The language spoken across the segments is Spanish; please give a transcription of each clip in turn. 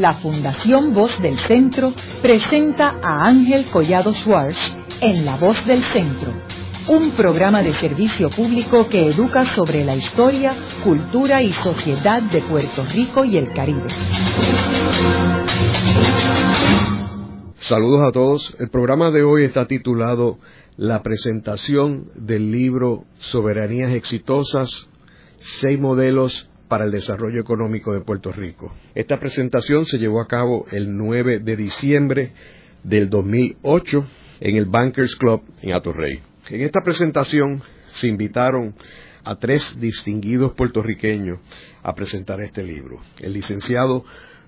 la Fundación Voz del Centro presenta a Ángel Collado Schwartz en La Voz del Centro, un programa de servicio público que educa sobre la historia, cultura y sociedad de Puerto Rico y el Caribe. Saludos a todos. El programa de hoy está titulado La presentación del libro Soberanías Exitosas, seis modelos para el desarrollo económico de Puerto Rico. Esta presentación se llevó a cabo el 9 de diciembre del 2008 en el Bankers Club en Atorrey. En esta presentación se invitaron a tres distinguidos puertorriqueños a presentar este libro. El licenciado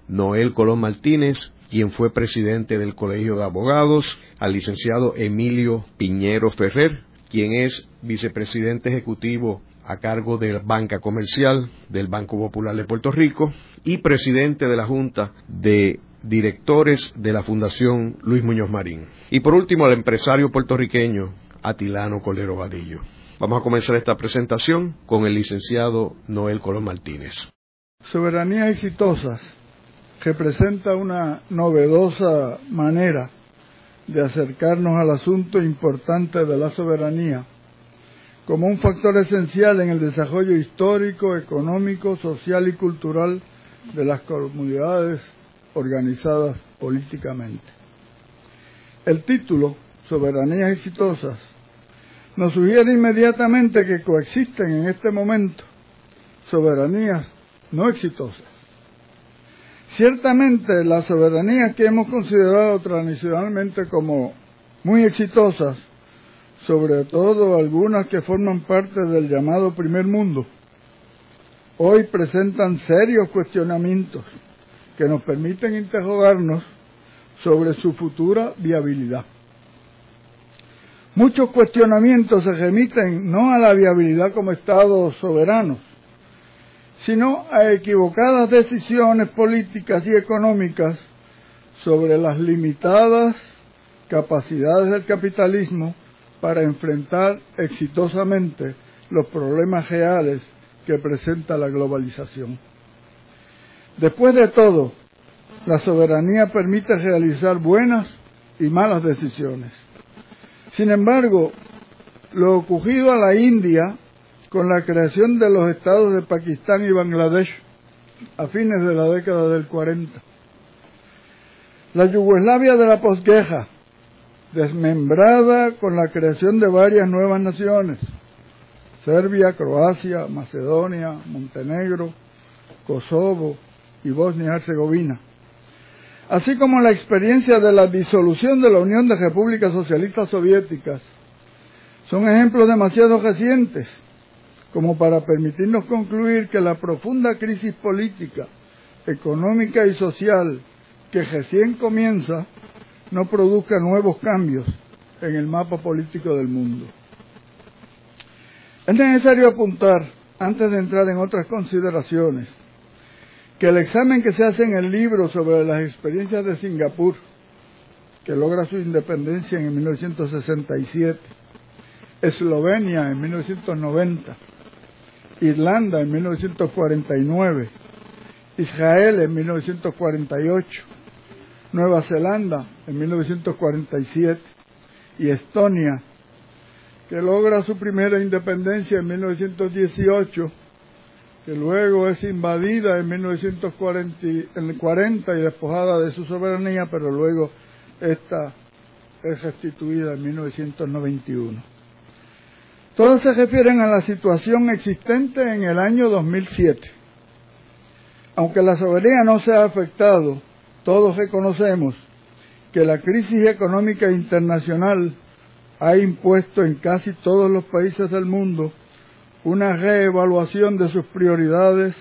Noel Colón Martínez, quien fue presidente del Colegio de Abogados, al licenciado Emilio Piñero Ferrer, quien es vicepresidente ejecutivo a cargo de banca comercial del Banco Popular de Puerto Rico y presidente de la Junta de Directores de la Fundación Luis Muñoz Marín. Y por último, al empresario puertorriqueño Atilano Colero Vadillo. Vamos a comenzar esta presentación con el licenciado Noel Colón Martínez. Soberanía exitosas representa una novedosa manera de acercarnos al asunto importante de la soberanía como un factor esencial en el desarrollo histórico, económico, social y cultural de las comunidades organizadas políticamente. El título, Soberanías exitosas, nos sugiere inmediatamente que coexisten en este momento soberanías no exitosas. Ciertamente las soberanías que hemos considerado tradicionalmente como muy exitosas, sobre todo algunas que forman parte del llamado primer mundo, hoy presentan serios cuestionamientos que nos permiten interrogarnos sobre su futura viabilidad. Muchos cuestionamientos se remiten no a la viabilidad como Estado soberano, sino a equivocadas decisiones políticas y económicas sobre las limitadas capacidades del capitalismo para enfrentar exitosamente los problemas reales que presenta la globalización. Después de todo, la soberanía permite realizar buenas y malas decisiones. Sin embargo, lo ocurrido a la India con la creación de los estados de Pakistán y Bangladesh a fines de la década del 40. La Yugoslavia de la posguerra, desmembrada con la creación de varias nuevas naciones, Serbia, Croacia, Macedonia, Montenegro, Kosovo y Bosnia y Herzegovina, así como la experiencia de la disolución de la Unión de Repúblicas Socialistas Soviéticas, son ejemplos demasiado recientes como para permitirnos concluir que la profunda crisis política, económica y social que recién comienza no produzca nuevos cambios en el mapa político del mundo. Es necesario apuntar, antes de entrar en otras consideraciones, que el examen que se hace en el libro sobre las experiencias de Singapur, que logra su independencia en 1967, Eslovenia en 1990, Irlanda en 1949, Israel en 1948, Nueva Zelanda en 1947 y Estonia, que logra su primera independencia en 1918, que luego es invadida en 1940 y despojada de su soberanía, pero luego esta es restituida en 1991. Todos se refieren a la situación existente en el año 2007. Aunque la soberanía no se ha afectado, todos reconocemos que la crisis económica internacional ha impuesto en casi todos los países del mundo una reevaluación de sus prioridades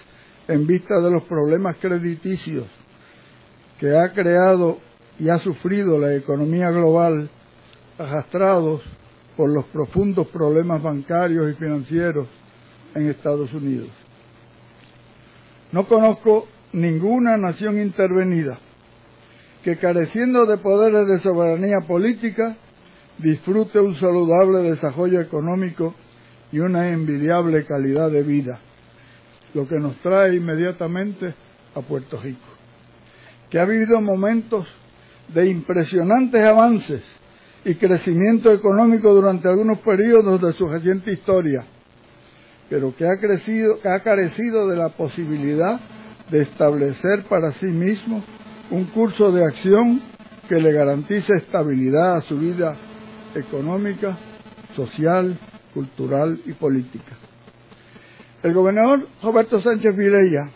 en vista de los problemas crediticios que ha creado y ha sufrido la economía global arrastrados por los profundos problemas bancarios y financieros en Estados Unidos. No conozco ninguna nación intervenida que careciendo de poderes de soberanía política disfrute un saludable desarrollo económico y una envidiable calidad de vida, lo que nos trae inmediatamente a Puerto Rico. que ha vivido momentos de impresionantes avances y crecimiento económico durante algunos periodos de su reciente historia, pero que ha, crecido, que ha carecido de la posibilidad de establecer para sí mismo un curso de acción que le garantice estabilidad a su vida económica, social, cultural y política. El gobernador Roberto Sánchez Vilella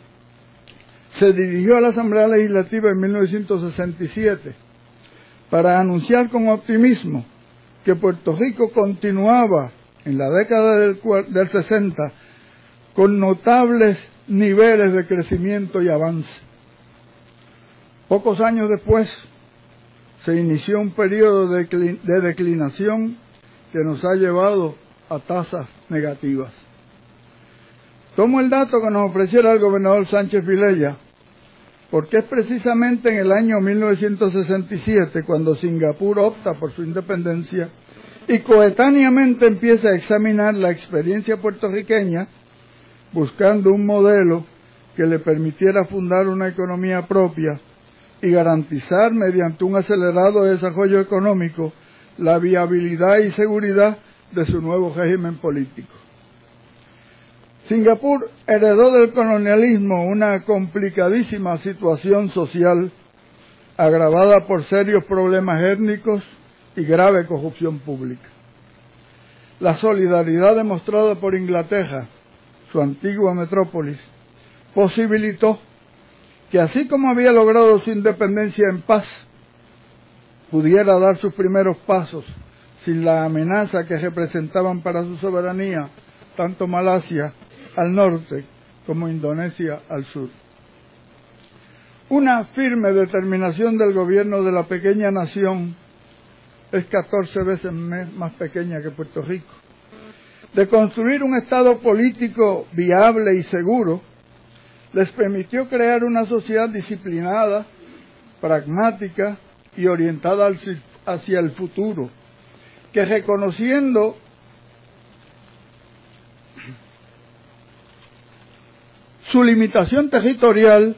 se dirigió a la Asamblea Legislativa en 1967 para anunciar con optimismo que Puerto Rico continuaba en la década del, del 60 con notables niveles de crecimiento y avance. Pocos años después se inició un periodo de, de declinación que nos ha llevado a tasas negativas. Tomo el dato que nos ofreciera el gobernador Sánchez Vilella, porque es precisamente en el año 1967 cuando Singapur opta por su independencia y coetáneamente empieza a examinar la experiencia puertorriqueña buscando un modelo que le permitiera fundar una economía propia y garantizar mediante un acelerado desarrollo económico la viabilidad y seguridad de su nuevo régimen político. Singapur heredó del colonialismo una complicadísima situación social agravada por serios problemas étnicos y grave corrupción pública. La solidaridad demostrada por Inglaterra, su antigua metrópolis, posibilitó que así como había logrado su independencia en paz, pudiera dar sus primeros pasos sin la amenaza que representaban para su soberanía tanto Malasia al norte como Indonesia al sur. Una firme determinación del gobierno de la pequeña nación es 14 veces más pequeña que Puerto Rico, de construir un Estado político viable y seguro, les permitió crear una sociedad disciplinada, pragmática y orientada hacia el futuro, que reconociendo su limitación territorial,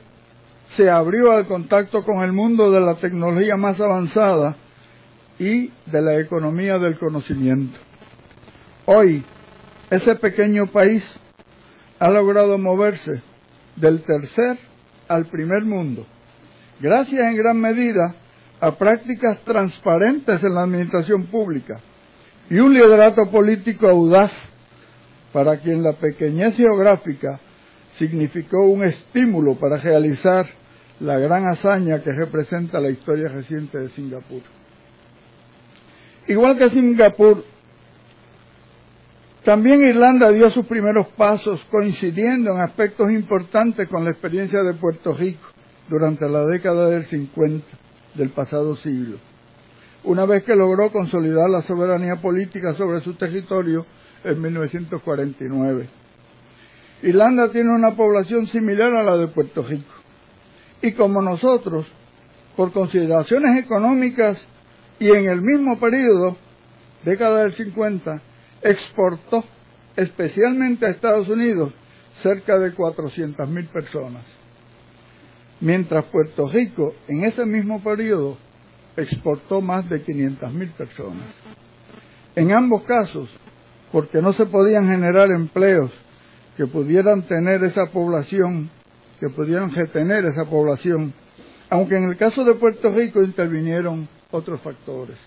se abrió al contacto con el mundo de la tecnología más avanzada y de la economía del conocimiento. Hoy, ese pequeño país ha logrado moverse del tercer al primer mundo, gracias en gran medida a prácticas transparentes en la administración pública y un liderato político audaz para quien la pequeñez geográfica significó un estímulo para realizar la gran hazaña que representa la historia reciente de Singapur. Igual que Singapur, también Irlanda dio sus primeros pasos coincidiendo en aspectos importantes con la experiencia de Puerto Rico durante la década del 50 del pasado siglo. Una vez que logró consolidar la soberanía política sobre su territorio en 1949. Irlanda tiene una población similar a la de Puerto Rico. Y como nosotros, por consideraciones económicas y en el mismo periodo, década del 50, exportó especialmente a Estados Unidos cerca de 400.000 personas. Mientras Puerto Rico en ese mismo periodo exportó más de 500.000 personas. En ambos casos, porque no se podían generar empleos que pudieran tener esa población, que pudieran retener esa población, aunque en el caso de Puerto Rico intervinieron otros factores.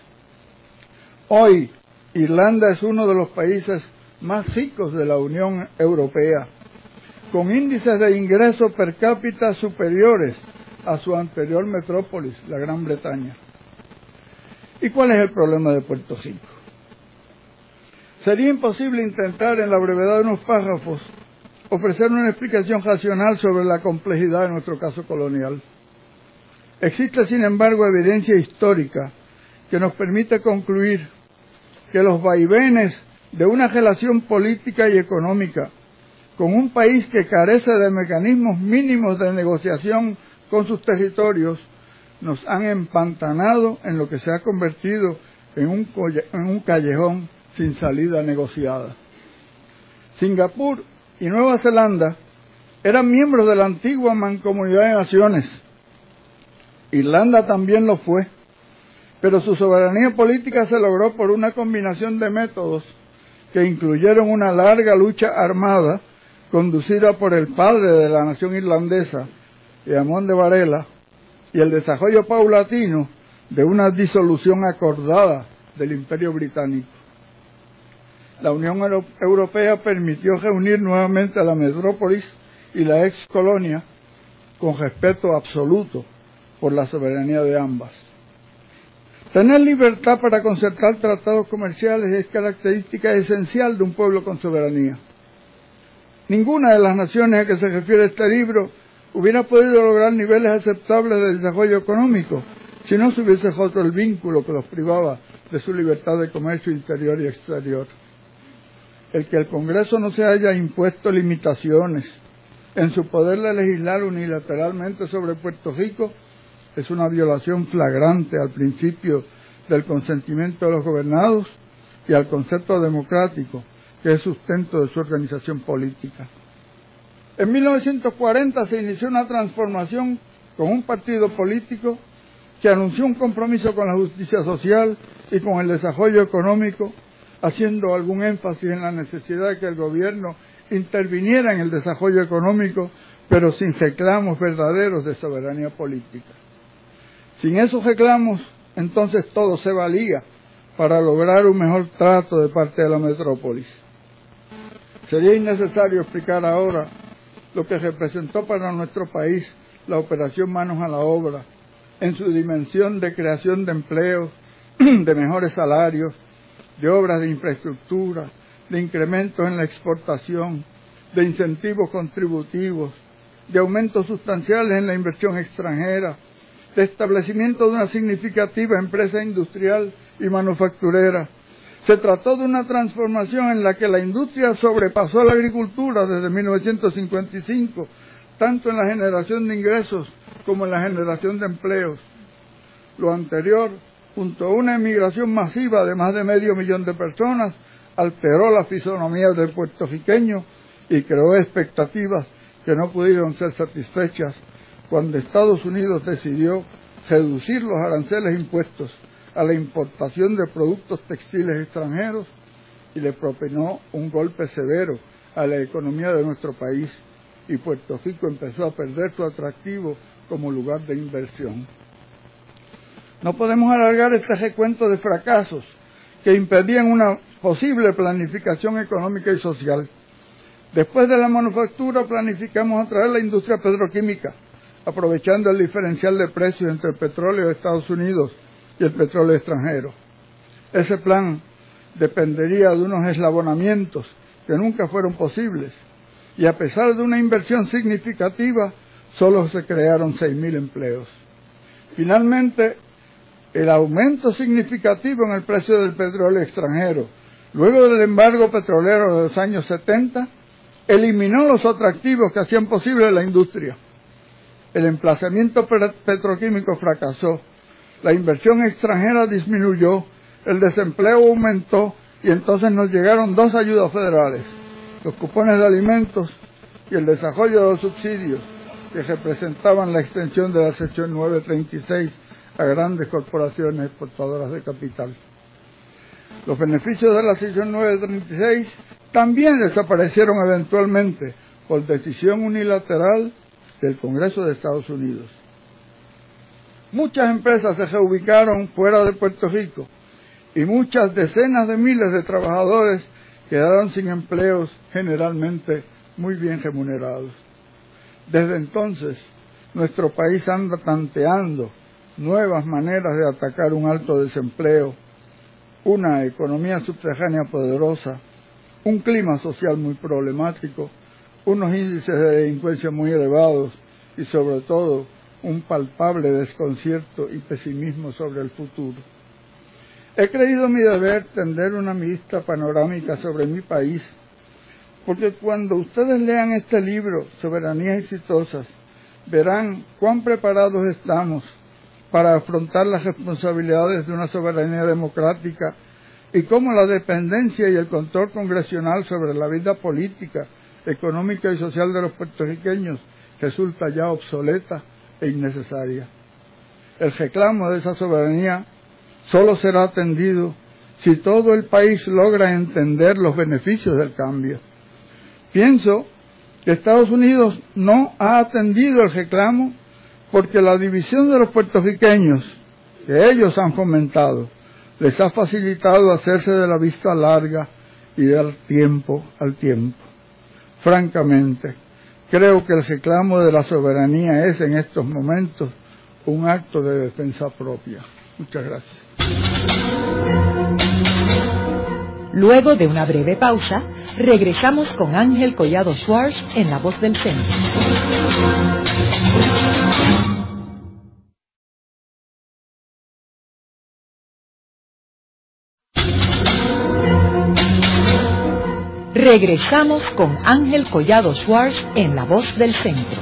Hoy, Irlanda es uno de los países más ricos de la Unión Europea, con índices de ingreso per cápita superiores a su anterior metrópolis, la Gran Bretaña. ¿Y cuál es el problema de Puerto Rico? Sería imposible intentar en la brevedad de unos párrafos ofrecer una explicación racional sobre la complejidad de nuestro caso colonial. Existe, sin embargo, evidencia histórica que nos permite concluir que los vaivenes de una relación política y económica con un país que carece de mecanismos mínimos de negociación con sus territorios nos han empantanado en lo que se ha convertido en un, en un callejón sin salida negociada. Singapur y Nueva Zelanda eran miembros de la antigua Mancomunidad de Naciones, Irlanda también lo fue, pero su soberanía política se logró por una combinación de métodos que incluyeron una larga lucha armada conducida por el padre de la nación irlandesa, Eamón de Varela, y el desarrollo paulatino de una disolución acordada del Imperio Británico. La Unión Europea permitió reunir nuevamente a la metrópolis y la ex colonia con respeto absoluto por la soberanía de ambas. Tener libertad para concertar tratados comerciales es característica esencial de un pueblo con soberanía. Ninguna de las naciones a que se refiere este libro hubiera podido lograr niveles aceptables de desarrollo económico si no se hubiese roto el vínculo que los privaba de su libertad de comercio interior y exterior. El que el Congreso no se haya impuesto limitaciones en su poder de legislar unilateralmente sobre Puerto Rico es una violación flagrante al principio del consentimiento de los gobernados y al concepto democrático que es sustento de su organización política. En 1940 se inició una transformación con un partido político que anunció un compromiso con la justicia social y con el desarrollo económico, haciendo algún énfasis en la necesidad de que el gobierno interviniera en el desarrollo económico, pero sin reclamos verdaderos de soberanía política. Sin esos reclamos, entonces todo se valía para lograr un mejor trato de parte de la metrópolis. Sería innecesario explicar ahora lo que representó para nuestro país la operación Manos a la Obra en su dimensión de creación de empleos, de mejores salarios, de obras de infraestructura, de incrementos en la exportación, de incentivos contributivos, de aumentos sustanciales en la inversión extranjera, de establecimiento de una significativa empresa industrial y manufacturera, se trató de una transformación en la que la industria sobrepasó a la agricultura desde 1955, tanto en la generación de ingresos como en la generación de empleos. Lo anterior, junto a una emigración masiva de más de medio millón de personas, alteró la fisonomía del puertorriqueño y creó expectativas que no pudieron ser satisfechas cuando Estados Unidos decidió reducir los aranceles impuestos a la importación de productos textiles extranjeros y le propinó un golpe severo a la economía de nuestro país y Puerto Rico empezó a perder su atractivo como lugar de inversión. No podemos alargar este recuento de fracasos que impedían una posible planificación económica y social. Después de la manufactura planificamos atraer la industria petroquímica, aprovechando el diferencial de precios entre el petróleo de Estados Unidos y el petróleo extranjero. Ese plan dependería de unos eslabonamientos que nunca fueron posibles y a pesar de una inversión significativa, solo se crearon 6.000 empleos. Finalmente, el aumento significativo en el precio del petróleo extranjero, luego del embargo petrolero de los años 70, eliminó los atractivos que hacían posible la industria. El emplazamiento petroquímico fracasó la inversión extranjera disminuyó, el desempleo aumentó y entonces nos llegaron dos ayudas federales, los cupones de alimentos y el desarrollo de los subsidios que representaban la extensión de la sección 936 a grandes corporaciones exportadoras de capital. Los beneficios de la sección 936 también desaparecieron eventualmente por decisión unilateral del Congreso de Estados Unidos. Muchas empresas se reubicaron fuera de Puerto Rico y muchas decenas de miles de trabajadores quedaron sin empleos generalmente muy bien remunerados. Desde entonces, nuestro país anda tanteando nuevas maneras de atacar un alto desempleo, una economía subterránea poderosa, un clima social muy problemático, unos índices de delincuencia muy elevados y sobre todo un palpable desconcierto y pesimismo sobre el futuro. He creído mi deber tender una vista panorámica sobre mi país, porque cuando ustedes lean este libro, Soberanías Exitosas, verán cuán preparados estamos para afrontar las responsabilidades de una soberanía democrática y cómo la dependencia y el control congresional sobre la vida política, económica y social de los puertorriqueños resulta ya obsoleta e innecesaria. el reclamo de esa soberanía solo será atendido si todo el país logra entender los beneficios del cambio. Pienso que Estados Unidos no ha atendido el reclamo porque la división de los puertorriqueños que ellos han fomentado les ha facilitado hacerse de la vista larga y del tiempo al tiempo. Francamente, creo que el reclamo de la soberanía es en estos momentos un acto de defensa propia. Muchas gracias. Luego de una breve pausa, regresamos con Ángel Collado Schwartz en La Voz del Centro. Regresamos con Ángel Collado Schwartz en La Voz del Centro.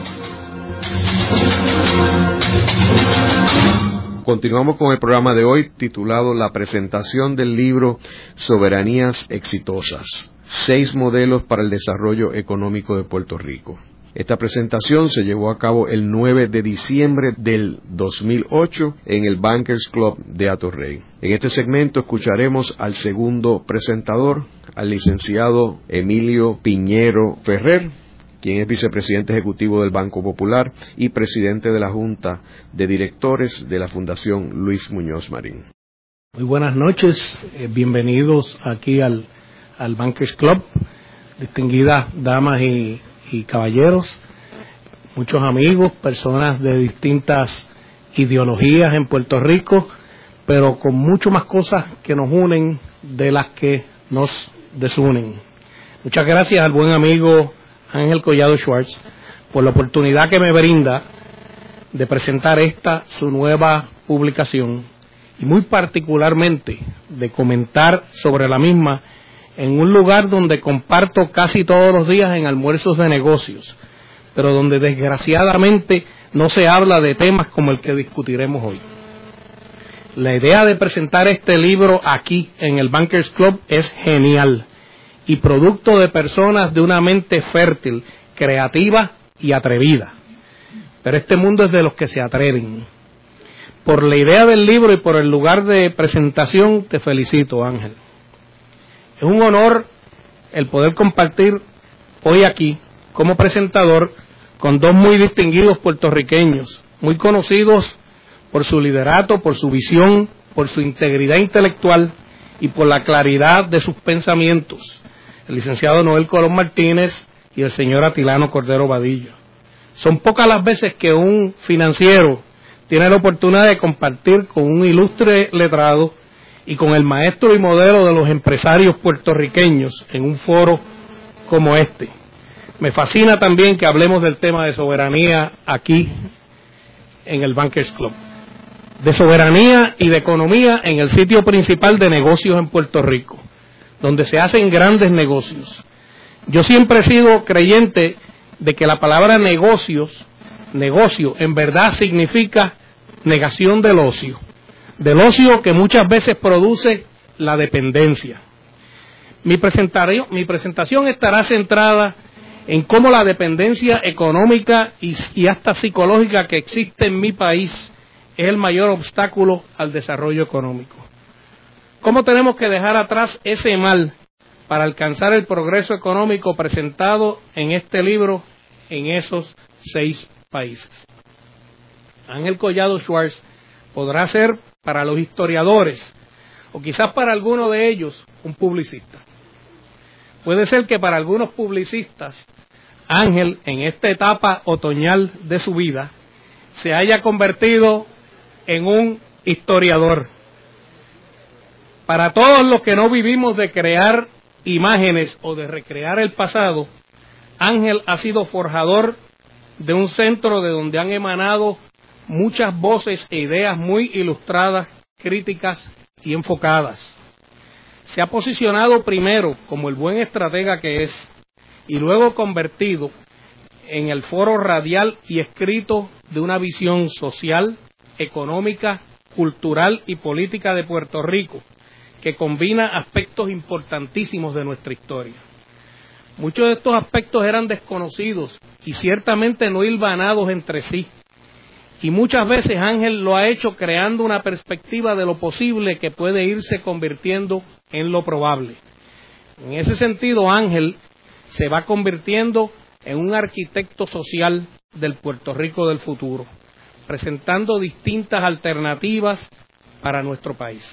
Continuamos con el programa de hoy titulado La presentación del libro Soberanías Exitosas. Seis modelos para el desarrollo económico de Puerto Rico. Esta presentación se llevó a cabo el 9 de diciembre del 2008 en el Bankers Club de Atorrey. En este segmento escucharemos al segundo presentador, al licenciado Emilio Piñero Ferrer, quien es vicepresidente ejecutivo del Banco Popular y presidente de la Junta de Directores de la Fundación Luis Muñoz Marín. Muy buenas noches, eh, bienvenidos aquí al, Bankers Club, distinguidas damas y, y caballeros, muchos amigos, personas de distintas ideologías en Puerto Rico, pero con mucho más cosas que nos unen de las que nos desunen. Muchas gracias al buen amigo Ángel Collado Schwartz, por la oportunidad que me brinda de presentar esta, su nueva publicación, y muy particularmente de comentar sobre la misma en un lugar donde comparto casi todos los días en almuerzos de negocios, pero donde desgraciadamente no se habla de temas como el que discutiremos hoy. La idea de presentar este libro aquí en el Bankers Club es genial y producto de personas de una mente fértil, creativa y atrevida. Pero este mundo es de los que se atreven. Por la idea del libro y por el lugar de presentación, te felicito, Ángel. Es un honor el poder compartir hoy aquí como presentador con dos muy distinguidos puertorriqueños, muy conocidos por su liderato, por su visión, por su integridad intelectual y por la claridad de sus pensamientos el licenciado Noel Colón Martínez y el señor Atilano Cordero Vadillo. Son pocas las veces que un financiero tiene la oportunidad de compartir con un ilustre letrado y con el maestro y modelo de los empresarios puertorriqueños en un foro como este. Me fascina también que hablemos del tema de soberanía aquí en el Bankers Club. De soberanía y de economía en el sitio principal de negocios en Puerto Rico donde se hacen grandes negocios. Yo siempre he sido creyente de que la palabra negocios, negocio, en verdad significa negación del ocio, del ocio que muchas veces produce la dependencia. Mi presentación, estará centrada en cómo la dependencia económica y, y hasta psicológica que existe en mi país es el mayor obstáculo al desarrollo económico. ¿Cómo tenemos que dejar atrás ese mal para alcanzar el progreso económico presentado en este libro en esos seis países? Ángel Collado Schwartz podrá ser para los historiadores o quizás para alguno de ellos un publicista. Puede ser que para algunos publicistas Ángel en esta etapa otoñal de su vida se haya convertido en un historiador para todos los que no vivimos de crear imágenes o de recrear el pasado, Ángel ha sido forjador de un centro de donde han emanado muchas voces e ideas muy ilustradas, críticas y enfocadas. Se ha posicionado primero como el buen estratega que es y luego convertido en el foro radial y escrito de una visión social, económica, cultural y política de Puerto Rico, que combina aspectos importantísimos de nuestra historia. Muchos de estos aspectos eran desconocidos y ciertamente no hilvanados entre sí. Y muchas veces Ángel lo ha hecho creando una perspectiva de lo posible que puede irse convirtiendo en lo probable. En ese sentido, Ángel se va convirtiendo en un arquitecto social del Puerto Rico del futuro, presentando distintas alternativas para nuestro país.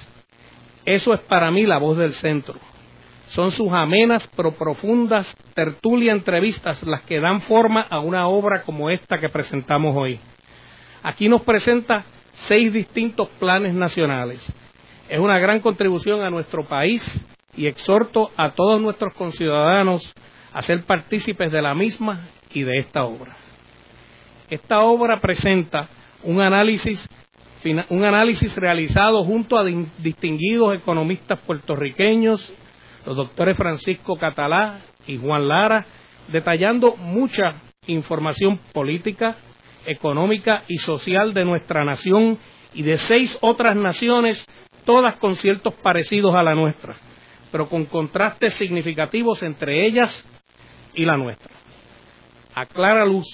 Eso es para mí la voz del centro. Son sus amenas pero profundas tertulia entrevistas las que dan forma a una obra como esta que presentamos hoy. Aquí nos presenta seis distintos planes nacionales. Es una gran contribución a nuestro país y exhorto a todos nuestros conciudadanos a ser partícipes de la misma y de esta obra. Esta obra presenta un análisis, un análisis realizado junto a distinguidos economistas puertorriqueños, los doctores Francisco Catalá y Juan Lara, detallando mucha información política, económica y social de nuestra nación y de seis otras naciones, todas con ciertos parecidos a la nuestra, pero con contrastes significativos entre ellas y la nuestra. A clara luz,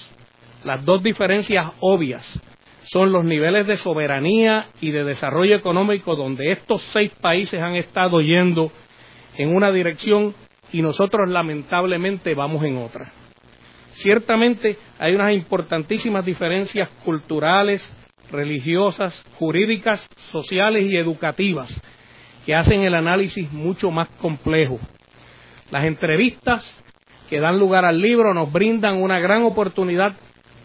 las dos diferencias obvias son los niveles de soberanía y de desarrollo económico donde estos seis países han estado yendo en una dirección y nosotros lamentablemente vamos en otra. Ciertamente hay unas importantísimas diferencias culturales, religiosas, jurídicas, sociales y educativas que hacen el análisis mucho más complejo. Las entrevistas que dan lugar al libro nos brindan una gran oportunidad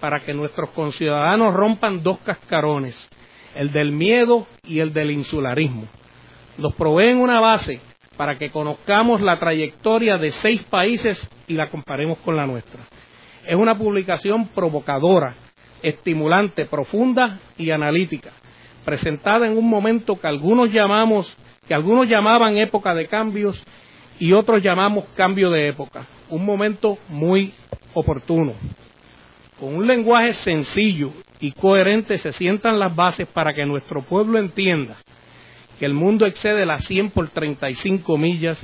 para que nuestros conciudadanos rompan dos cascarones, el del miedo y el del insularismo. Nos proveen una base para que conozcamos la trayectoria de seis países y la comparemos con la nuestra. Es una publicación provocadora, estimulante, profunda y analítica, presentada en un momento que algunos llamamos, que algunos llamaban época de cambios y otros llamamos cambio de época, un momento muy oportuno. Con un lenguaje sencillo y coherente se sientan las bases para que nuestro pueblo entienda que el mundo excede las 100 por 35 millas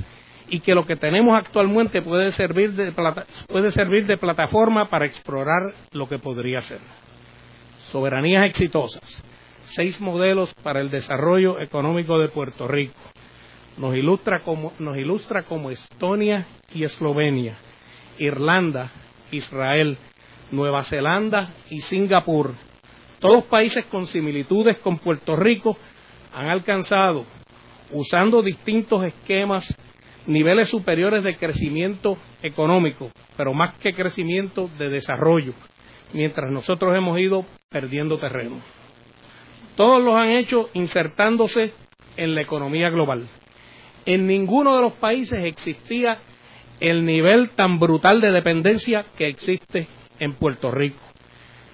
y que lo que tenemos actualmente puede servir de, puede servir de plataforma para explorar lo que podría ser. Soberanías exitosas. Seis modelos para el desarrollo económico de Puerto Rico. Nos ilustra como, nos ilustra como Estonia y Eslovenia, Irlanda, Israel, Nueva Zelanda y Singapur. Todos países con similitudes con Puerto Rico han alcanzado, usando distintos esquemas, niveles superiores de crecimiento económico, pero más que crecimiento de desarrollo, mientras nosotros hemos ido perdiendo terreno. Todos los han hecho insertándose en la economía global. En ninguno de los países existía el nivel tan brutal de dependencia que existe en Puerto Rico.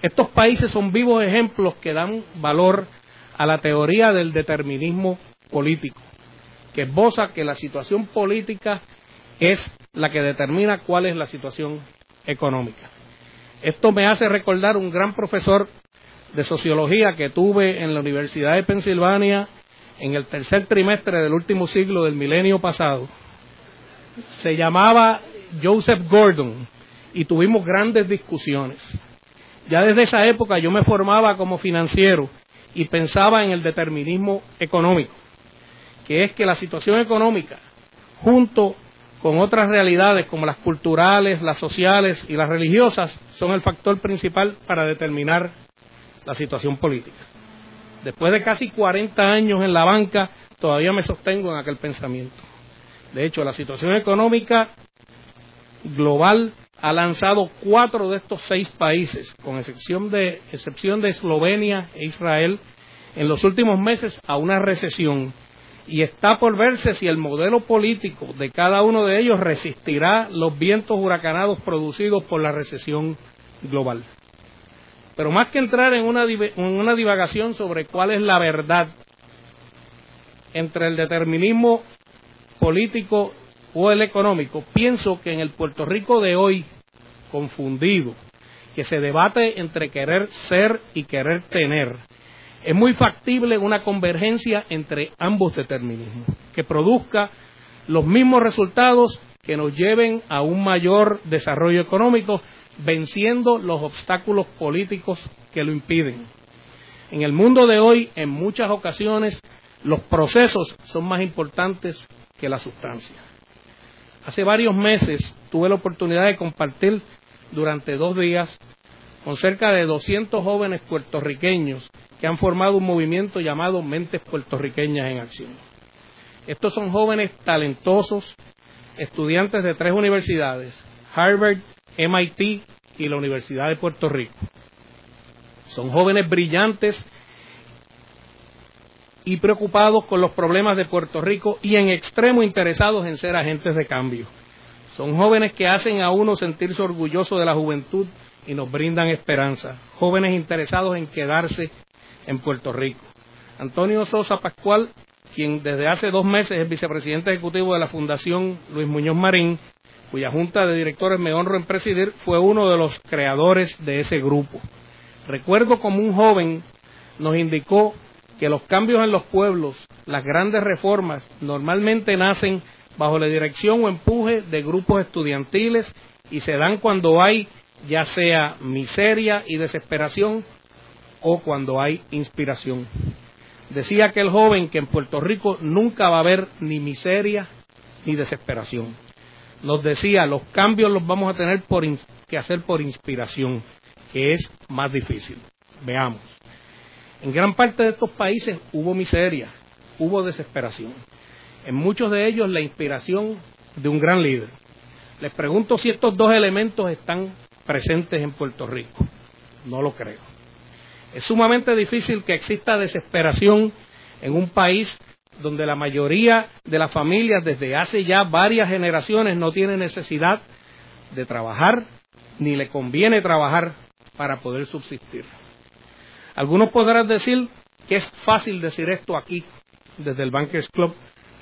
Estos países son vivos ejemplos que dan valor a la teoría del determinismo político, que esboza que la situación política es la que determina cuál es la situación económica. Esto me hace recordar un gran profesor de sociología que tuve en la Universidad de Pensilvania en el tercer trimestre del último siglo del milenio pasado. Se llamaba Joseph Gordon y tuvimos grandes discusiones. Ya desde esa época yo me formaba como financiero y pensaba en el determinismo económico, que es que la situación económica, junto con otras realidades como las culturales, las sociales y las religiosas, son el factor principal para determinar la situación política. Después de casi 40 años en la banca, todavía me sostengo en aquel pensamiento. De hecho, la situación económica global ha lanzado cuatro de estos seis países, con excepción de, excepción de Eslovenia e Israel, en los últimos meses a una recesión. Y está por verse si el modelo político de cada uno de ellos resistirá los vientos huracanados producidos por la recesión global. Pero más que entrar en una, divagación sobre cuál es la verdad entre el determinismo político o el económico, pienso que en el Puerto Rico de hoy, confundido, que se debate entre querer ser y querer tener, es muy factible una convergencia entre ambos determinismos, que produzca los mismos resultados que nos lleven a un mayor desarrollo económico, venciendo los obstáculos políticos que lo impiden. En el mundo de hoy, en muchas ocasiones, los procesos son más importantes que la sustancia. Hace varios meses tuve la oportunidad de compartir durante dos días con cerca de 200 jóvenes puertorriqueños que han formado un movimiento llamado Mentes Puertorriqueñas en Acción. Estos son jóvenes talentosos, estudiantes de tres universidades, Harvard, MIT y la Universidad de Puerto Rico. Son jóvenes brillantes y preocupados con los problemas de Puerto Rico y en extremo interesados en ser agentes de cambio. Son jóvenes que hacen a uno sentirse orgulloso de la juventud y nos brindan esperanza. Jóvenes interesados en quedarse en Puerto Rico. Antonio Sosa Pascual, quien desde hace dos meses es vicepresidente ejecutivo de la Fundación Luis Muñoz Marín, cuya junta de directores me honro en presidir, fue uno de los creadores de ese grupo. Recuerdo como un joven nos indicó que los cambios en los pueblos, las grandes reformas, normalmente nacen bajo la dirección o empuje de grupos estudiantiles y se dan cuando hay ya sea miseria y desesperación o cuando hay inspiración. Decía aquel joven que en Puerto Rico nunca va a haber ni miseria ni desesperación. Nos decía, los cambios los vamos a tener que hacer por inspiración, que es más difícil. Veamos. En gran parte de estos países hubo miseria, hubo desesperación. En muchos de ellos la inspiración de un gran líder. Les pregunto si estos dos elementos están presentes en Puerto Rico. No lo creo. Es sumamente difícil que exista desesperación en un país donde la mayoría de las familias desde hace ya varias generaciones no tiene necesidad de trabajar ni le conviene trabajar para poder subsistir. Algunos podrán decir que es fácil decir esto aquí desde el Bankers Club,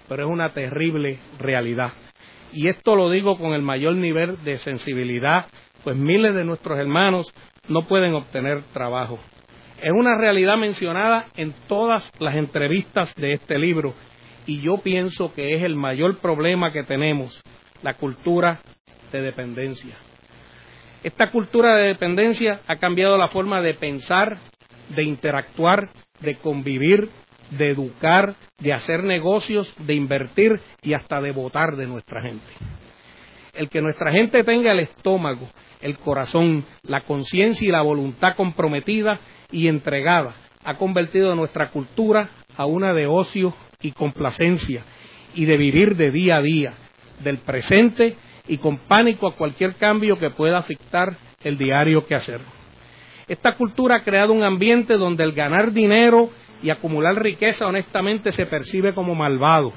pero es una terrible realidad. Y esto lo digo con el mayor nivel de sensibilidad, pues miles de nuestros hermanos no pueden obtener trabajo. Es una realidad mencionada en todas las entrevistas de este libro y yo pienso que es el mayor problema que tenemos, la cultura de dependencia. Esta cultura de dependencia ha cambiado la forma de pensar, de interactuar, de convivir, de educar, de hacer negocios, de invertir y hasta de votar de nuestra gente. El que nuestra gente tenga el estómago, el corazón, la conciencia y la voluntad comprometida y entregada ha convertido nuestra cultura a una de ocio y complacencia y de vivir de día a día, del presente y con pánico a cualquier cambio que pueda afectar el diario que hacer. Esta cultura ha creado un ambiente donde el ganar dinero y acumular riqueza honestamente se percibe como malvado.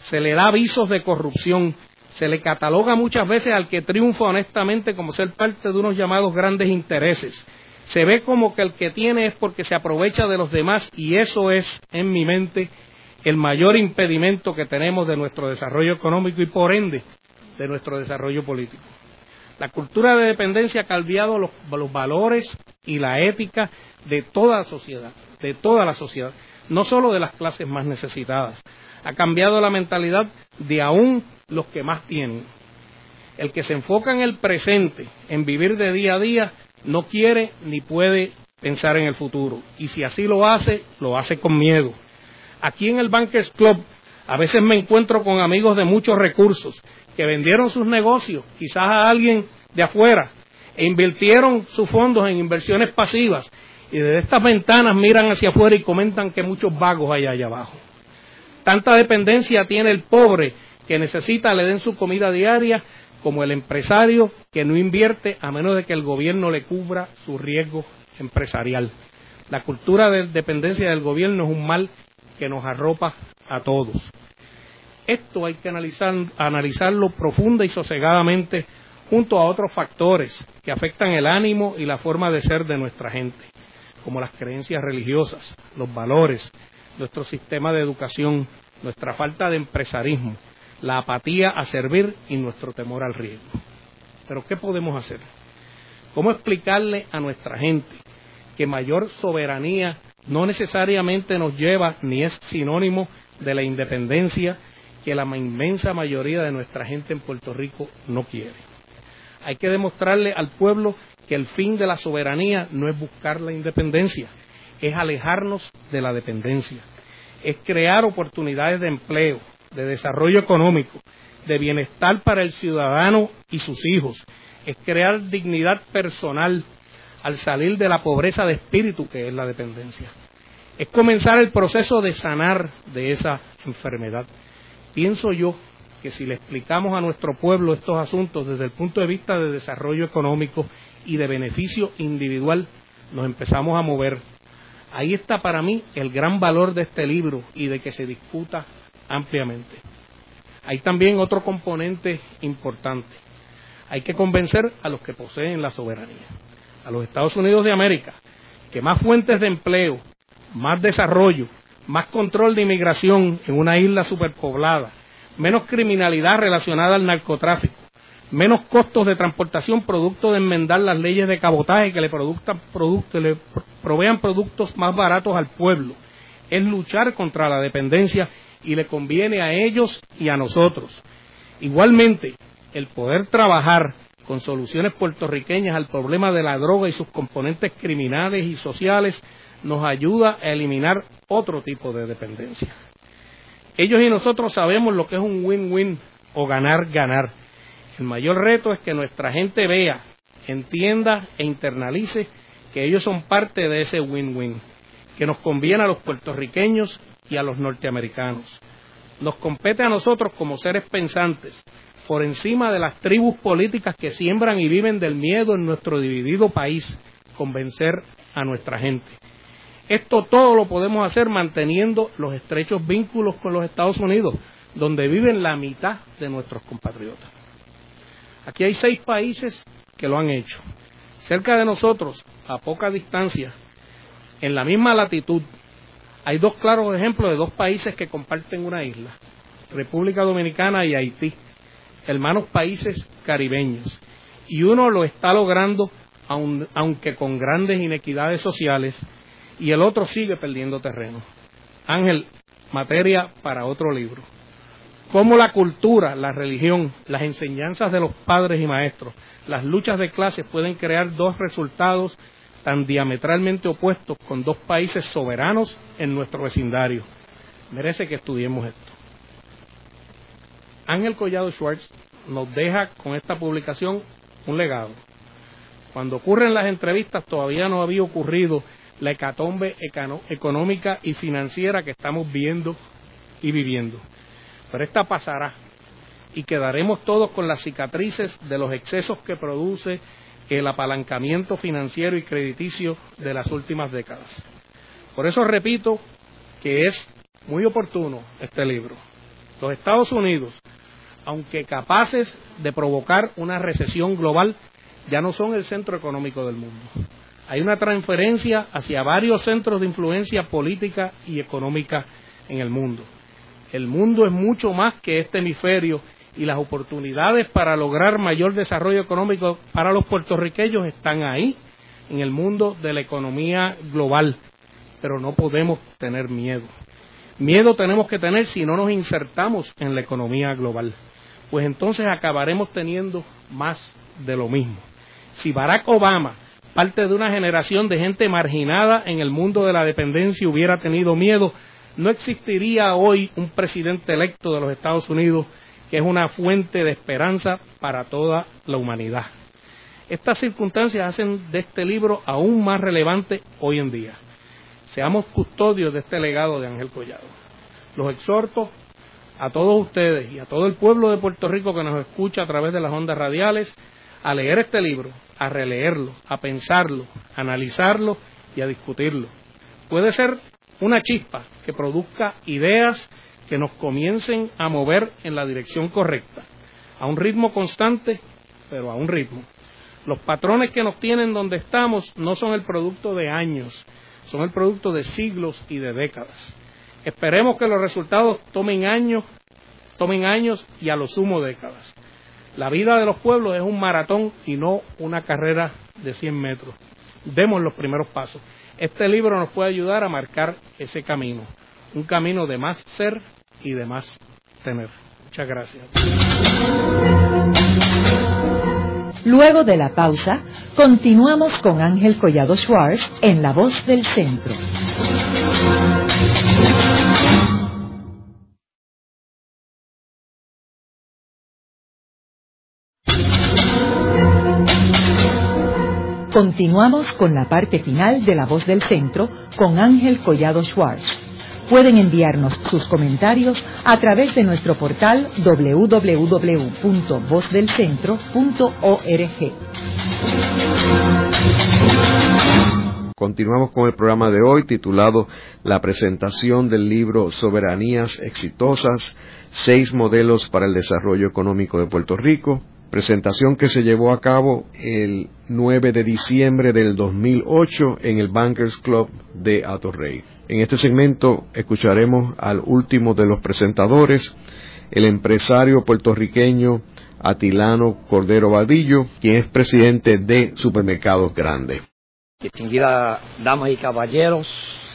Se le da avisos de corrupción, se le cataloga muchas veces al que triunfa honestamente como ser parte de unos llamados grandes intereses. Se ve como que el que tiene es porque se aprovecha de los demás y eso es, en mi mente, el mayor impedimento que tenemos de nuestro desarrollo económico y por ende de nuestro desarrollo político. La cultura de dependencia ha cambiado los, valores y la ética de toda la sociedad, de toda la sociedad, no solo de las clases más necesitadas. Ha cambiado la mentalidad de aún los que más tienen. El que se enfoca en el presente, en vivir de día a día, no quiere ni puede pensar en el futuro. Y si así lo hace, lo hace con miedo. Aquí en el Bankers Club a veces me encuentro con amigos de muchos recursos que vendieron sus negocios, quizás a alguien de afuera, e invirtieron sus fondos en inversiones pasivas y desde estas ventanas miran hacia afuera y comentan que muchos vagos hay allá abajo. Tanta dependencia tiene el pobre que necesita le den su comida diaria como el empresario que no invierte a menos de que el gobierno le cubra su riesgo empresarial. La cultura de dependencia del gobierno es un mal que nos arropa a todos. Esto hay que analizar, analizarlo profunda y sosegadamente junto a otros factores que afectan el ánimo y la forma de ser de nuestra gente, como las creencias religiosas, los valores, nuestro sistema de educación, nuestra falta de empresarismo, la apatía a servir y nuestro temor al riesgo. Pero ¿qué podemos hacer? ¿Cómo explicarle a nuestra gente que mayor soberanía no necesariamente nos lleva ni es sinónimo de la independencia que la inmensa mayoría de nuestra gente en Puerto Rico no quiere. Hay que demostrarle al pueblo que el fin de la soberanía no es buscar la independencia. es alejarnos de la dependencia, es crear oportunidades de empleo, de desarrollo económico, de bienestar para el ciudadano y sus hijos, es crear dignidad personal al salir de la pobreza de espíritu que es la dependencia. Es comenzar el proceso de sanar de esa enfermedad. Pienso yo que si le explicamos a nuestro pueblo estos asuntos desde el punto de vista de desarrollo económico y de beneficio individual, nos empezamos a mover. Ahí está para mí el gran valor de este libro y de que se discuta ampliamente. Hay también otro componente importante. Hay que convencer a los que poseen la soberanía, a los Estados Unidos de América, que más fuentes de empleo, más desarrollo, más control de inmigración en una isla superpoblada, menos criminalidad relacionada al narcotráfico, menos costos de transportación producto de enmendar las leyes de cabotaje que le, le provean productos más baratos al pueblo. Es luchar contra la dependencia y le conviene a ellos y a nosotros. Igualmente, el poder trabajar con soluciones puertorriqueñas al problema de la droga y sus componentes criminales y sociales nos ayuda a eliminar otro tipo de dependencia. Ellos y nosotros sabemos lo que es un win-win o ganar-ganar. El mayor reto es que nuestra gente vea, entienda e internalice que ellos son parte de ese win-win, que nos conviene a los puertorriqueños y a los norteamericanos. Nos compete a nosotros como seres pensantes, por encima de las tribus políticas que siembran y viven del miedo en nuestro dividido país, convencer a nuestra gente. Esto todo lo podemos hacer manteniendo los estrechos vínculos con los Estados Unidos, donde viven la mitad de nuestros compatriotas. Aquí hay seis países que lo han hecho. Cerca de nosotros, a poca distancia, en la misma latitud, hay dos claros ejemplos de dos países que comparten una isla, República Dominicana y Haití, hermanos países caribeños. Y uno lo está logrando aunque con grandes inequidades sociales y el otro sigue perdiendo terreno. Ángel, materia para otro libro. Cómo la cultura, la religión, las enseñanzas de los padres y maestros, las luchas de clases pueden crear dos resultados tan diametralmente opuestos con dos países soberanos en nuestro vecindario. Merece que estudiemos esto. Ángel Collado Schwartz nos deja con esta publicación un legado. Cuando ocurren las entrevistas todavía no había ocurrido la hecatombe económica y financiera que estamos viendo y viviendo. Pero esta pasará y quedaremos todos con las cicatrices de los excesos que produce el apalancamiento financiero y crediticio de las últimas décadas. Por eso repito que es muy oportuno este libro. Los Estados Unidos, aunque capaces de provocar una recesión global, ya no son el centro económico del mundo. Hay una transferencia hacia varios centros de influencia política y económica en el mundo. El mundo es mucho más que este hemisferio y las oportunidades para lograr mayor desarrollo económico para los puertorriqueños están ahí, en el mundo de la economía global, pero no podemos tener miedo. Miedo tenemos que tener si no nos insertamos en la economía global, pues entonces acabaremos teniendo más de lo mismo. Si Barack Obama, parte de una generación de gente marginada en el mundo de la dependencia, hubiera tenido miedo, no existiría hoy un presidente electo de los Estados Unidos que es una fuente de esperanza para toda la humanidad. Estas circunstancias hacen de este libro aún más relevante hoy en día. Seamos custodios de este legado de Ángel Collado. Los exhorto a todos ustedes y a todo el pueblo de Puerto Rico que nos escucha a través de las ondas radiales a leer este libro, a releerlo, a pensarlo, a analizarlo y a discutirlo. Puede ser una chispa que produzca ideas que nos comiencen a mover en la dirección correcta, a un ritmo constante, pero a un ritmo. Los patrones que nos tienen donde estamos no son el producto de años, son el producto de siglos y de décadas. Esperemos que los resultados tomen años, tomen años y a lo sumo décadas. La vida de los pueblos es un maratón y no una carrera de 100 metros. Demos los primeros pasos. Este libro nos puede ayudar a marcar ese camino un camino de más ser y de más tener. Muchas gracias. Luego de la pausa, continuamos con Ángel Collado Schwartz en La Voz del Centro. Continuamos con la parte final de La Voz del Centro con Ángel Collado Schwartz. Pueden enviarnos sus comentarios a través de nuestro portal www.vozdelcentro.org. Continuamos con el programa de hoy titulado La presentación del libro Soberanías Exitosas, seis modelos para el desarrollo económico de Puerto Rico, presentación que se llevó a cabo el 9 de diciembre del 2008 en el Bankers Club de Atorrey. En este segmento escucharemos al último de los presentadores, el empresario puertorriqueño Atilano Cordero Vadillo, quien es presidente de Supermercados Grandes. Distinguidas damas y caballeros,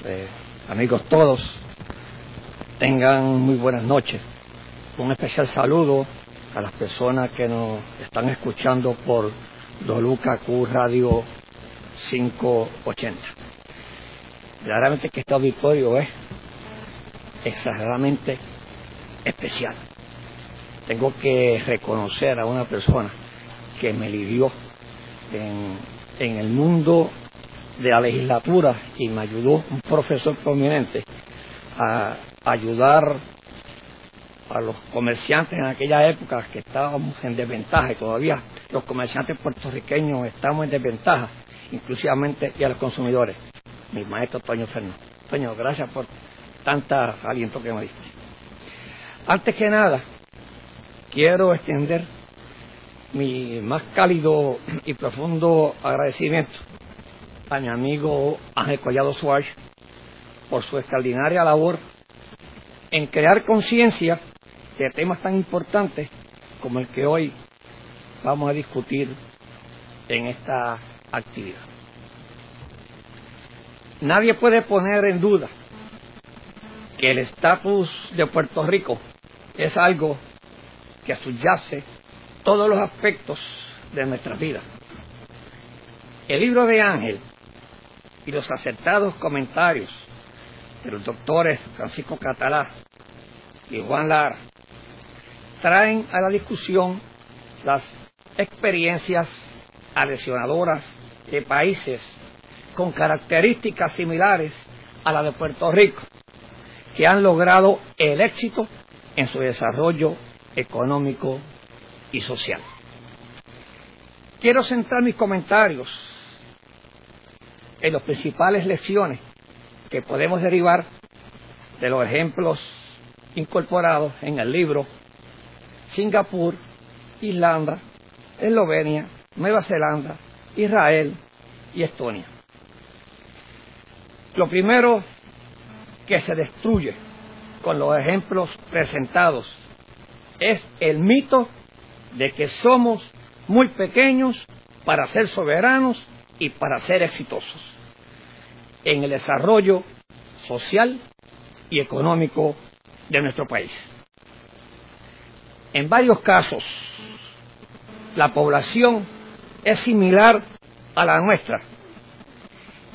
eh, amigos todos, tengan muy buenas noches. Un especial saludo a las personas que nos están escuchando por Doluca Q Radio 580. Claramente que este auditorio es exageradamente especial. Tengo que reconocer a una persona que me lidió en, en el mundo de la legislatura y me ayudó un profesor prominente a ayudar a los comerciantes en aquella época que estábamos en desventaja y todavía los comerciantes puertorriqueños estamos en desventaja, inclusivamente y a los consumidores. Mi maestro Toño Fernández. Toño, gracias por tanta aliento que me diste. Antes que nada, quiero extender mi más cálido y profundo agradecimiento a mi amigo Ángel Collado Suárez por su extraordinaria labor en crear conciencia de temas tan importantes como el que hoy vamos a discutir en esta actividad. Nadie puede poner en duda que el estatus de Puerto Rico es algo que subyace todos los aspectos de nuestra vida. El libro de Ángel y los acertados comentarios de los doctores Francisco Catalá y Juan Lara traen a la discusión las experiencias aleccionadoras de países con características similares a la de Puerto Rico, que han logrado el éxito en su desarrollo económico y social. Quiero centrar mis comentarios en las principales lecciones que podemos derivar de los ejemplos incorporados en el libro Singapur, Irlanda, Eslovenia, Nueva Zelanda, Israel y Estonia. Lo primero que se destruye con los ejemplos presentados es el mito de que somos muy pequeños para ser soberanos y para ser exitosos en el desarrollo social y económico de nuestro país. En varios casos, la población es similar a la nuestra.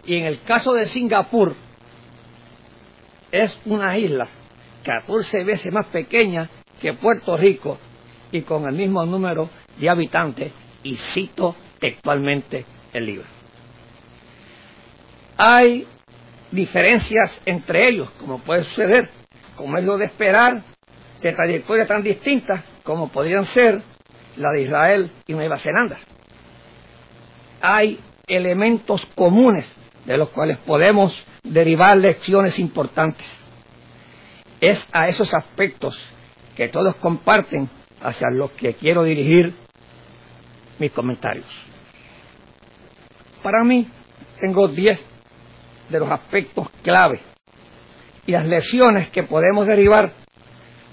Y en el caso de Singapur, es una isla 14 veces más pequeña que Puerto Rico y con el mismo número de habitantes, y cito textualmente el libro. Hay diferencias entre ellos, como puede suceder, como es lo de esperar de trayectorias tan distintas como podrían ser la de Israel y Nueva Zelanda. Hay elementos comunes de los cuales podemos derivar lecciones importantes. Es a esos aspectos que todos comparten hacia los que quiero dirigir mis comentarios. Para mí, tengo diez de los aspectos clave y las lecciones que podemos derivar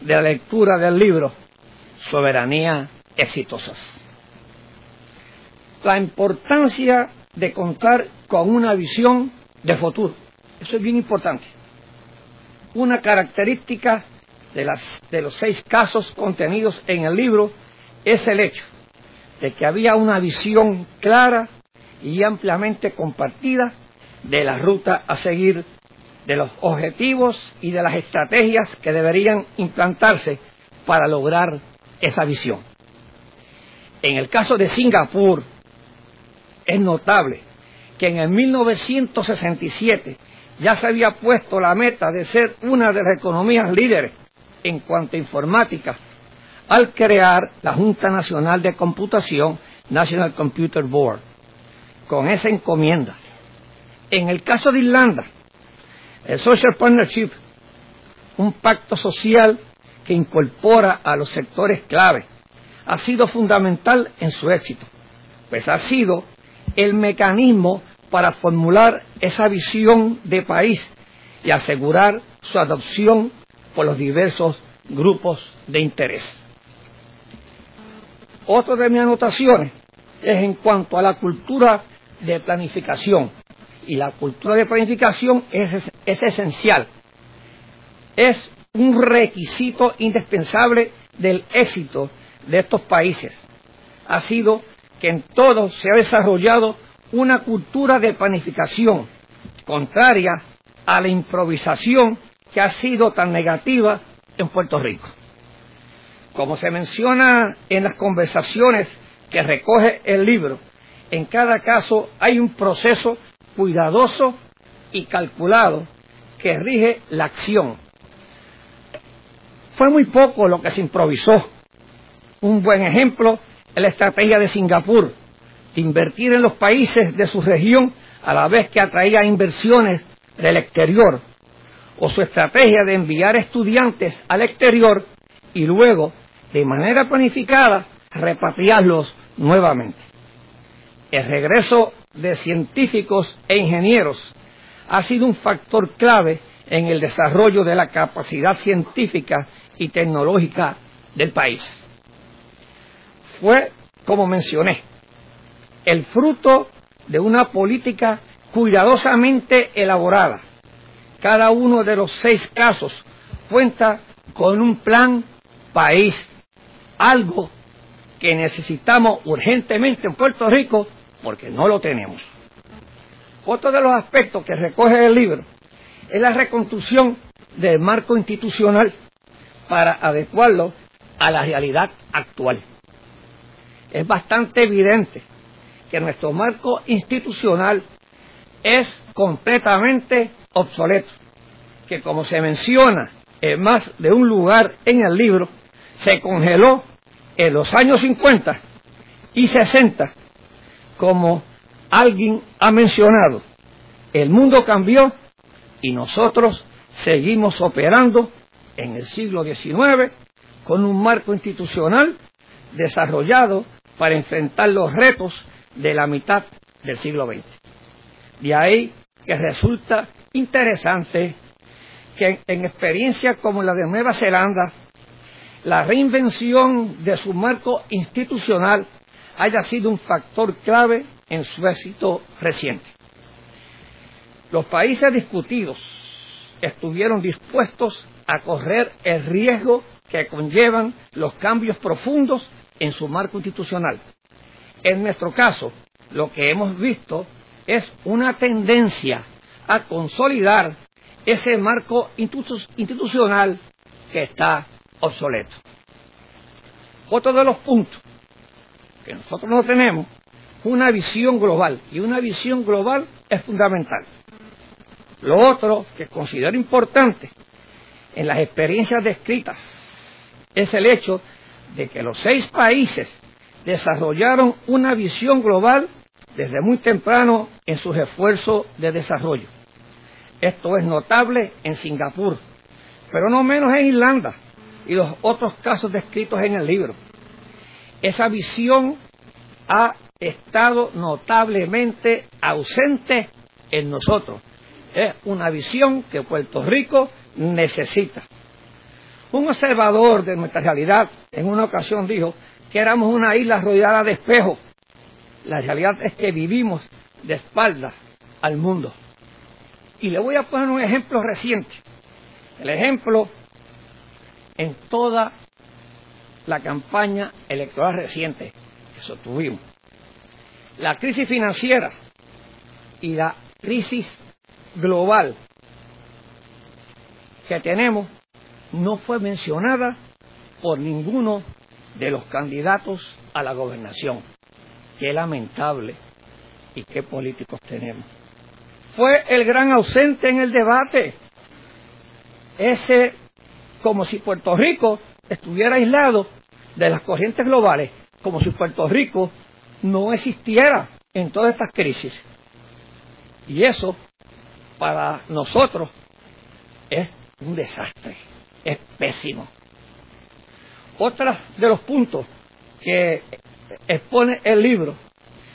de la lectura del libro Soberanía Exitosas. La importancia de contar con una visión de futuro. Eso es bien importante. Una característica de, las, de los seis casos contenidos en el libro es el hecho de que había una visión clara y ampliamente compartida de la ruta a seguir, de los objetivos y de las estrategias que deberían implantarse para lograr esa visión. En el caso de Singapur, es notable que en el 1967 ya se había puesto la meta de ser una de las economías líderes en cuanto a informática al crear la Junta Nacional de Computación, National Computer Board, con esa encomienda. En el caso de Irlanda, el Social Partnership, un pacto social que incorpora a los sectores clave, ha sido fundamental en su éxito, pues ha sido el mecanismo para formular esa visión de país y asegurar su adopción por los diversos grupos de interés. Otra de mis anotaciones es en cuanto a la cultura de planificación. Y la cultura de planificación es, es esencial. Es un requisito indispensable del éxito de estos países. Ha sido que en todos se ha desarrollado una cultura de planificación contraria a la improvisación que ha sido tan negativa en Puerto Rico. Como se menciona en las conversaciones que recoge el libro, en cada caso hay un proceso cuidadoso y calculado que rige la acción. Fue muy poco lo que se improvisó. Un buen ejemplo es la estrategia de Singapur, de invertir en los países de su región a la vez que atraía inversiones del exterior, o su estrategia de enviar estudiantes al exterior y luego de manera planificada, repatriarlos nuevamente. El regreso de científicos e ingenieros ha sido un factor clave en el desarrollo de la capacidad científica y tecnológica del país. Fue, como mencioné, el fruto de una política cuidadosamente elaborada. Cada uno de los seis casos cuenta con un plan país algo que necesitamos urgentemente en Puerto Rico porque no lo tenemos. Otro de los aspectos que recoge el libro es la reconstrucción del marco institucional para adecuarlo a la realidad actual. Es bastante evidente que nuestro marco institucional es completamente obsoleto, que como se menciona en más de un lugar en el libro, se congeló en los años 50 y 60, como alguien ha mencionado, el mundo cambió y nosotros seguimos operando en el siglo XIX con un marco institucional desarrollado para enfrentar los retos de la mitad del siglo XX. De ahí que resulta interesante que en, experiencias como la de Nueva Zelanda la reinvención de su marco institucional haya sido un factor clave en su éxito reciente. Los países discutidos estuvieron dispuestos a correr el riesgo que conllevan los cambios profundos en su marco institucional. En nuestro caso, lo que hemos visto es una tendencia a consolidar ese marco institucional que está obsoleto. Otro de los puntos que nosotros no tenemos, una visión global, y una visión global es fundamental. Lo otro que considero importante en las experiencias descritas es el hecho de que los seis países desarrollaron una visión global desde muy temprano en sus esfuerzos de desarrollo. Esto es notable en Singapur, pero no menos en Irlanda, y los otros casos descritos en el libro. Esa visión ha estado notablemente ausente en nosotros. Es una visión que Puerto Rico necesita. Un observador de nuestra realidad en una ocasión dijo que éramos una isla rodeada de espejos. La realidad es que vivimos de espaldas al mundo. Y le voy a poner un ejemplo reciente. El ejemplo en toda la campaña electoral reciente, que sostuvimos. La crisis financiera y la crisis global que tenemos no fue mencionada por ninguno de los candidatos a la gobernación. Qué lamentable y qué políticos tenemos. Fue el gran ausente en el debate. Ese, como si Puerto Rico estuviera aislado de las corrientes globales, como si Puerto Rico no existiera en todas estas crisis. Y eso, para nosotros, es un desastre, es pésimo. Otro de los puntos que expone el libro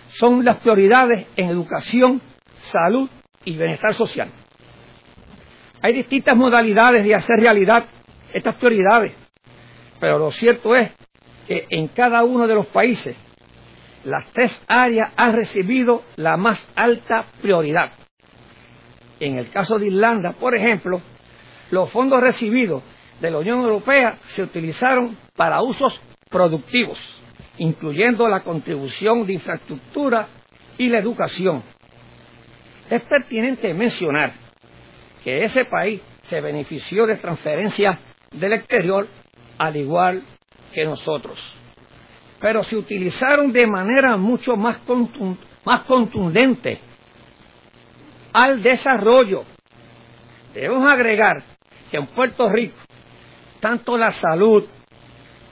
son las prioridades en educación, salud y bienestar social. Hay distintas modalidades de hacer realidad estas prioridades, pero lo cierto es que en cada uno de los países las tres áreas han recibido la más alta prioridad. En el caso de Irlanda, por ejemplo, los fondos recibidos de la Unión Europea se utilizaron para usos productivos, incluyendo la contribución de infraestructura y la educación. Es pertinente mencionar que ese país se benefició de transferencias del exterior al igual que nosotros. Pero se utilizaron de manera mucho más, contundente al desarrollo. Debemos agregar que en Puerto Rico tanto la salud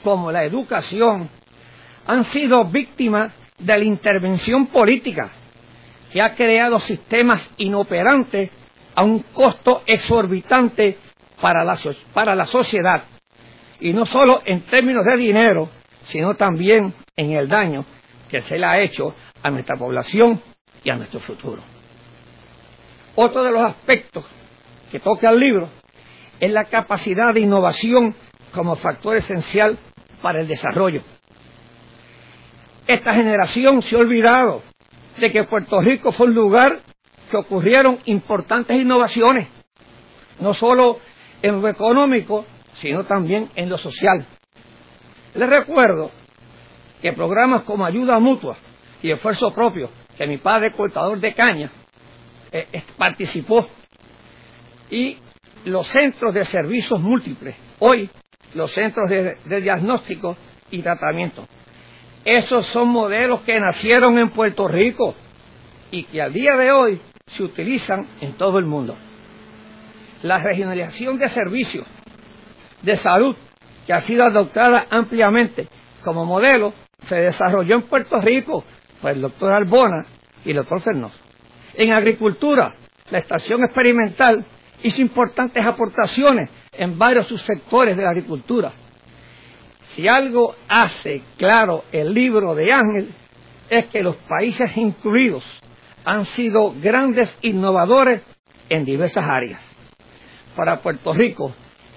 como la educación han sido víctimas de la intervención política que ha creado sistemas inoperantes a un costo exorbitante para la sociedad y no solo en términos de dinero, sino también en el daño que se le ha hecho a nuestra población y a nuestro futuro. Otro de los aspectos que toca el libro es la capacidad de innovación como factor esencial para el desarrollo. Esta generación se ha olvidado de que Puerto Rico fue un lugar que ocurrieron importantes innovaciones, no solo en lo económico, sino también en lo social. Les recuerdo que programas como ayuda mutua y esfuerzo propio, que mi padre cortador de caña eh, participó, y los centros de servicios múltiples, hoy los centros de, diagnóstico y tratamiento. Esos son modelos que nacieron en Puerto Rico y que al día de hoy se utilizan en todo el mundo. La regionalización de servicios de salud que ha sido adoptada ampliamente como modelo se desarrolló en Puerto Rico por el doctor Albona y el doctor Fernoso. En agricultura, la estación experimental hizo importantes aportaciones en varios subsectores de la agricultura. Si algo hace claro el libro de Ángel es que los países incluidos han sido grandes innovadores en diversas áreas. Para Puerto Rico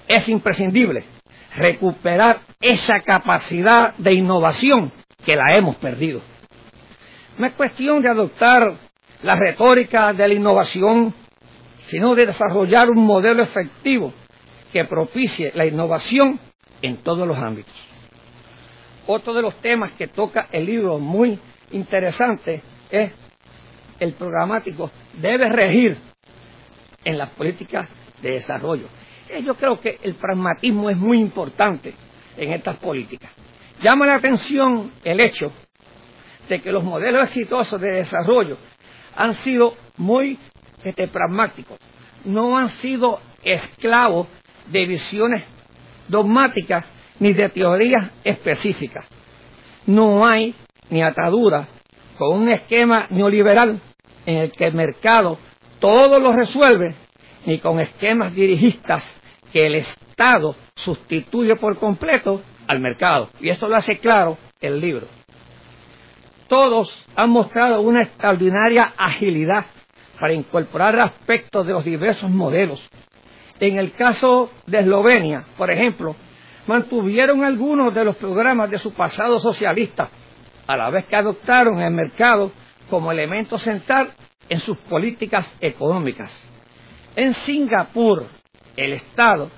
es imprescindible recuperar esa capacidad de innovación que la hemos perdido. No es cuestión de adoptar la retórica de la innovación sino de desarrollar un modelo efectivo que propicie la innovación en todos los ámbitos. Otro de los temas que toca el libro muy interesante es el programático debe regir en las políticas de desarrollo. Yo creo que el pragmatismo es muy importante en estas políticas. Llama la atención el hecho de que los modelos exitosos de desarrollo han sido muy este, pragmáticos, no han sido esclavos de visiones dogmáticas ni de teorías específicas. No hay ni atadura con un esquema neoliberal en el que el mercado todo lo resuelve, ni con esquemas dirigistas que el Estado sustituye por completo al mercado. Y esto lo hace claro el libro. Todos han mostrado una extraordinaria agilidad para incorporar aspectos de los diversos modelos. En el caso de Eslovenia, por ejemplo, mantuvieron algunos de los programas de su pasado socialista, a la vez que adoptaron el mercado como elemento central en sus políticas económicas. En Singapur, el Estado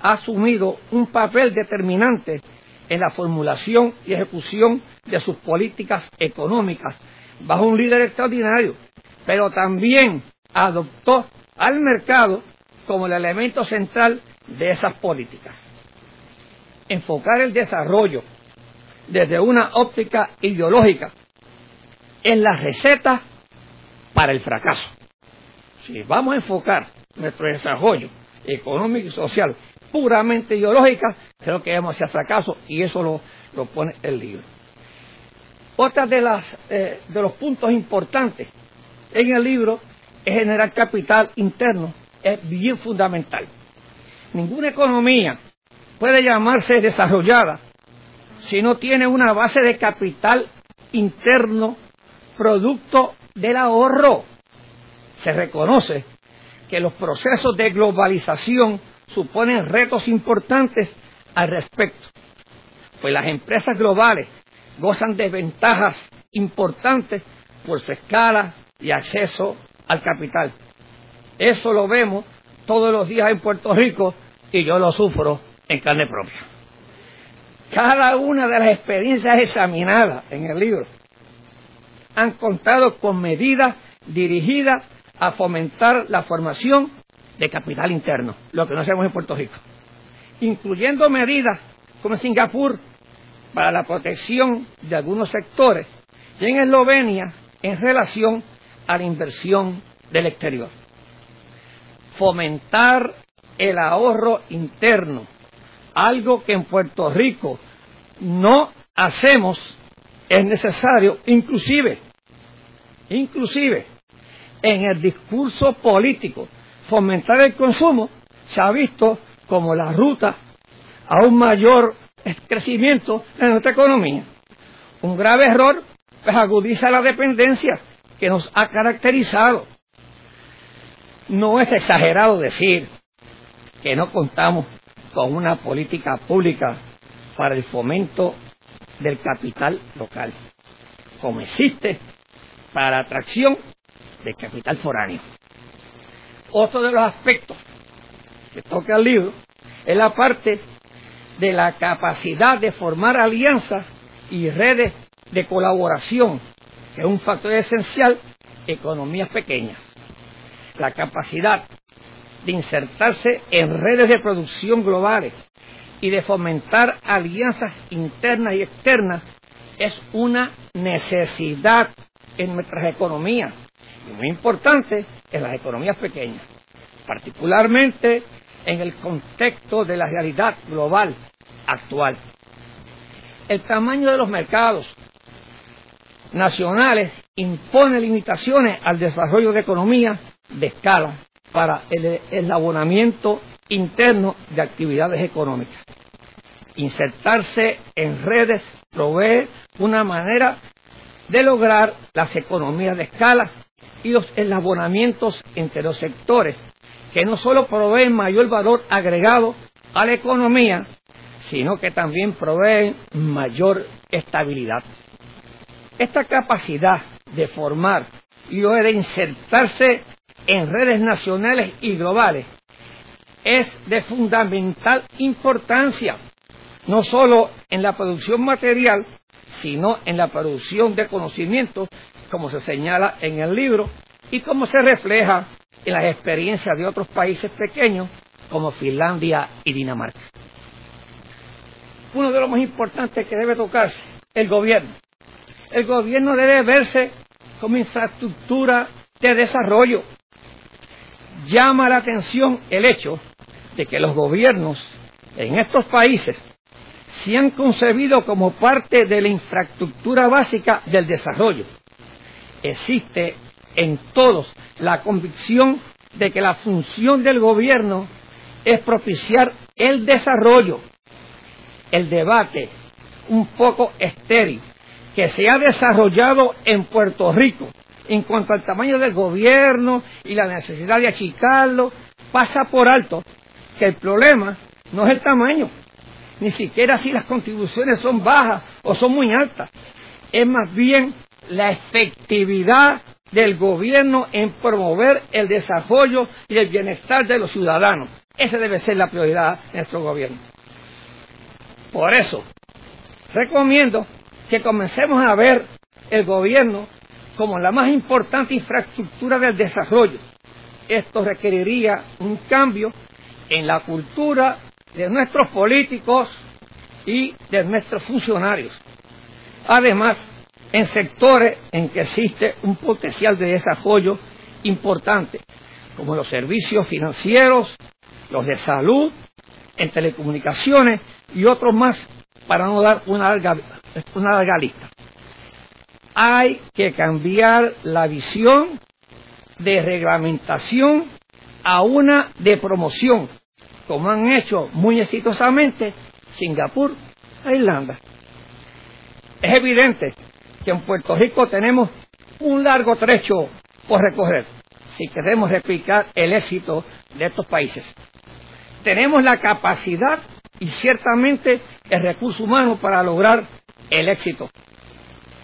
ha asumido un papel determinante en la formulación y ejecución de sus políticas económicas bajo un líder extraordinario, pero también adoptó al mercado como el elemento central de esas políticas. Enfocar el desarrollo desde una óptica ideológica es la receta para el fracaso. Si vamos a enfocar nuestro desarrollo económico y social puramente ideológica, creo que vamos hacia fracaso y eso lo, lo pone el libro. Otra de, las, eh, de los puntos importantes en el libro es generar capital interno, es bien fundamental. Ninguna economía puede llamarse desarrollada si no tiene una base de capital interno producto del ahorro. Se reconoce que los procesos de globalización suponen retos importantes al respecto, pues las empresas globales gozan de ventajas importantes por su escala y acceso al capital. Eso lo vemos todos los días en Puerto Rico y yo lo sufro en carne propia. Cada una de las experiencias examinadas en el libro han contado con medidas dirigidas a fomentar la formación de capital interno, lo que no hacemos en Puerto Rico, incluyendo medidas como Singapur para la protección de algunos sectores y en Eslovenia en relación a la inversión del exterior. Fomentar el ahorro interno, algo que en Puerto Rico no hacemos, es necesario, inclusive, inclusive en el discurso político fomentar el consumo se ha visto como la ruta a un mayor crecimiento en nuestra economía. Un grave error pues agudiza la dependencia que nos ha caracterizado. No es exagerado decir que no contamos con una política pública para el fomento del capital local, como existe para la atracción del capital foráneo. Otro de los aspectos que toca el libro es la parte de la capacidad de formar alianzas y redes de colaboración, que es un factor esencial en economías pequeñas. La capacidad de insertarse en redes de producción globales y de fomentar alianzas internas y externas es una necesidad en nuestras economías muy importante en las economías pequeñas, particularmente en el contexto de la realidad global actual. El tamaño de los mercados nacionales impone limitaciones al desarrollo de economías de escala para el eslabonamiento interno de actividades económicas. Insertarse en redes provee una manera de lograr las economías de escala y los enlabonamientos entre los sectores, que no solo proveen mayor valor agregado a la economía, sino que también proveen mayor estabilidad. Esta capacidad de formar y de insertarse en redes nacionales y globales es de fundamental importancia, no solo en la producción material, sino en la producción de conocimientos como se señala en el libro y como se refleja en las experiencias de otros países pequeños como Finlandia y Dinamarca. Uno de los más importantes que debe tocarse, el gobierno. El gobierno debe verse como infraestructura de desarrollo. Llama la atención el hecho de que los gobiernos en estos países se han concebido como parte de la infraestructura básica del desarrollo existe en todos la convicción de que la función del gobierno es propiciar el desarrollo, el debate un poco estéril que se ha desarrollado en Puerto Rico en cuanto al tamaño del gobierno y la necesidad de achicarlo, pasa por alto que el problema no es el tamaño, ni siquiera si las contribuciones son bajas o son muy altas, es más bien la efectividad del gobierno en promover el desarrollo y el bienestar de los ciudadanos. Esa debe ser la prioridad de nuestro gobierno. Por eso, recomiendo que comencemos a ver el gobierno como la más importante infraestructura del desarrollo. Esto requeriría un cambio en la cultura de nuestros políticos y de nuestros funcionarios. Además, en sectores en que existe un potencial de desarrollo importante, como los servicios financieros, los de salud, en telecomunicaciones y otros más, para no dar una larga, larga lista. Hay que cambiar la visión de reglamentación a una de promoción, como han hecho muy exitosamente Singapur e Irlanda. Es evidente que en Puerto Rico tenemos un largo trecho por recorrer si queremos replicar el éxito de estos países. Tenemos la capacidad y ciertamente el recurso humano para lograr el éxito.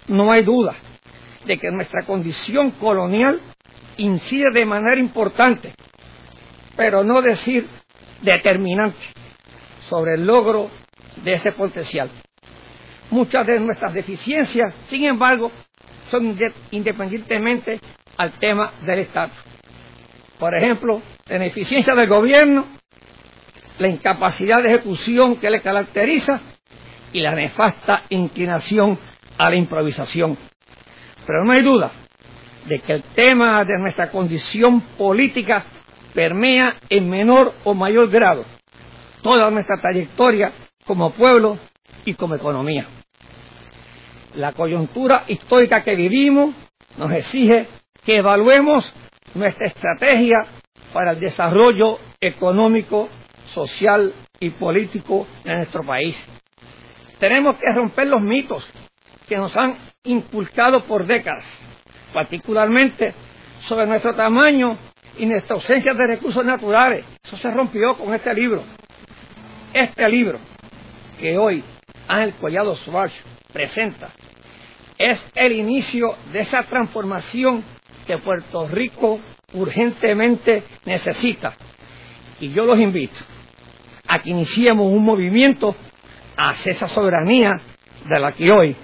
No hay duda de que nuestra condición colonial incide de manera importante, pero no decir determinante, sobre el logro de ese potencial. Muchas de nuestras deficiencias, sin embargo, son independientemente al tema del Estado. Por ejemplo, la ineficiencia del gobierno, la incapacidad de ejecución que le caracteriza y la nefasta inclinación a la improvisación. Pero no hay duda de que el tema de nuestra condición política permea en menor o mayor grado toda nuestra trayectoria como pueblo y como economía. La coyuntura histórica que vivimos nos exige que evaluemos nuestra estrategia para el desarrollo económico, social y político de nuestro país. Tenemos que romper los mitos que nos han inculcado por décadas, particularmente sobre nuestro tamaño y nuestra ausencia de recursos naturales. Eso se rompió con este libro. Este libro que hoy Ángel Collado Schwartz presenta es el inicio de esa transformación que Puerto Rico urgentemente necesita. Y yo los invito a que iniciemos un movimiento hacia esa soberanía de la que hoy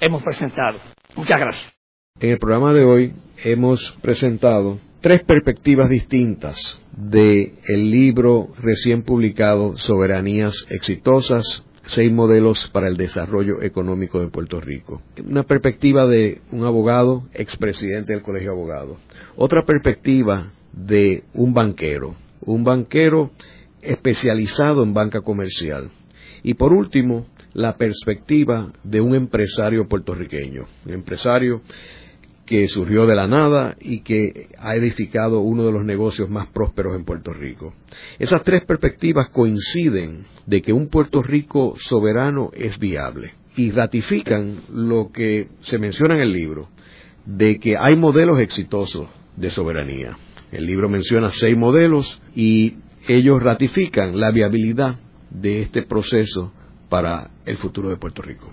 hemos presentado. Muchas gracias. En el programa de hoy hemos presentado tres perspectivas distintas del el libro recién publicado Soberanías Exitosas, seis modelos para el desarrollo económico de Puerto Rico. Una perspectiva de un abogado, expresidente del Colegio de Abogados. Otra perspectiva de un banquero, un banquero especializado en banca comercial. Y por último, la perspectiva de un empresario puertorriqueño, un empresario que surgió de la nada y que ha edificado uno de los negocios más prósperos en Puerto Rico. Esas tres perspectivas coinciden de que un Puerto Rico soberano es viable y ratifican lo que se menciona en el libro, de que hay modelos exitosos de soberanía. El libro menciona seis modelos y ellos ratifican la viabilidad de este proceso para el futuro de Puerto Rico.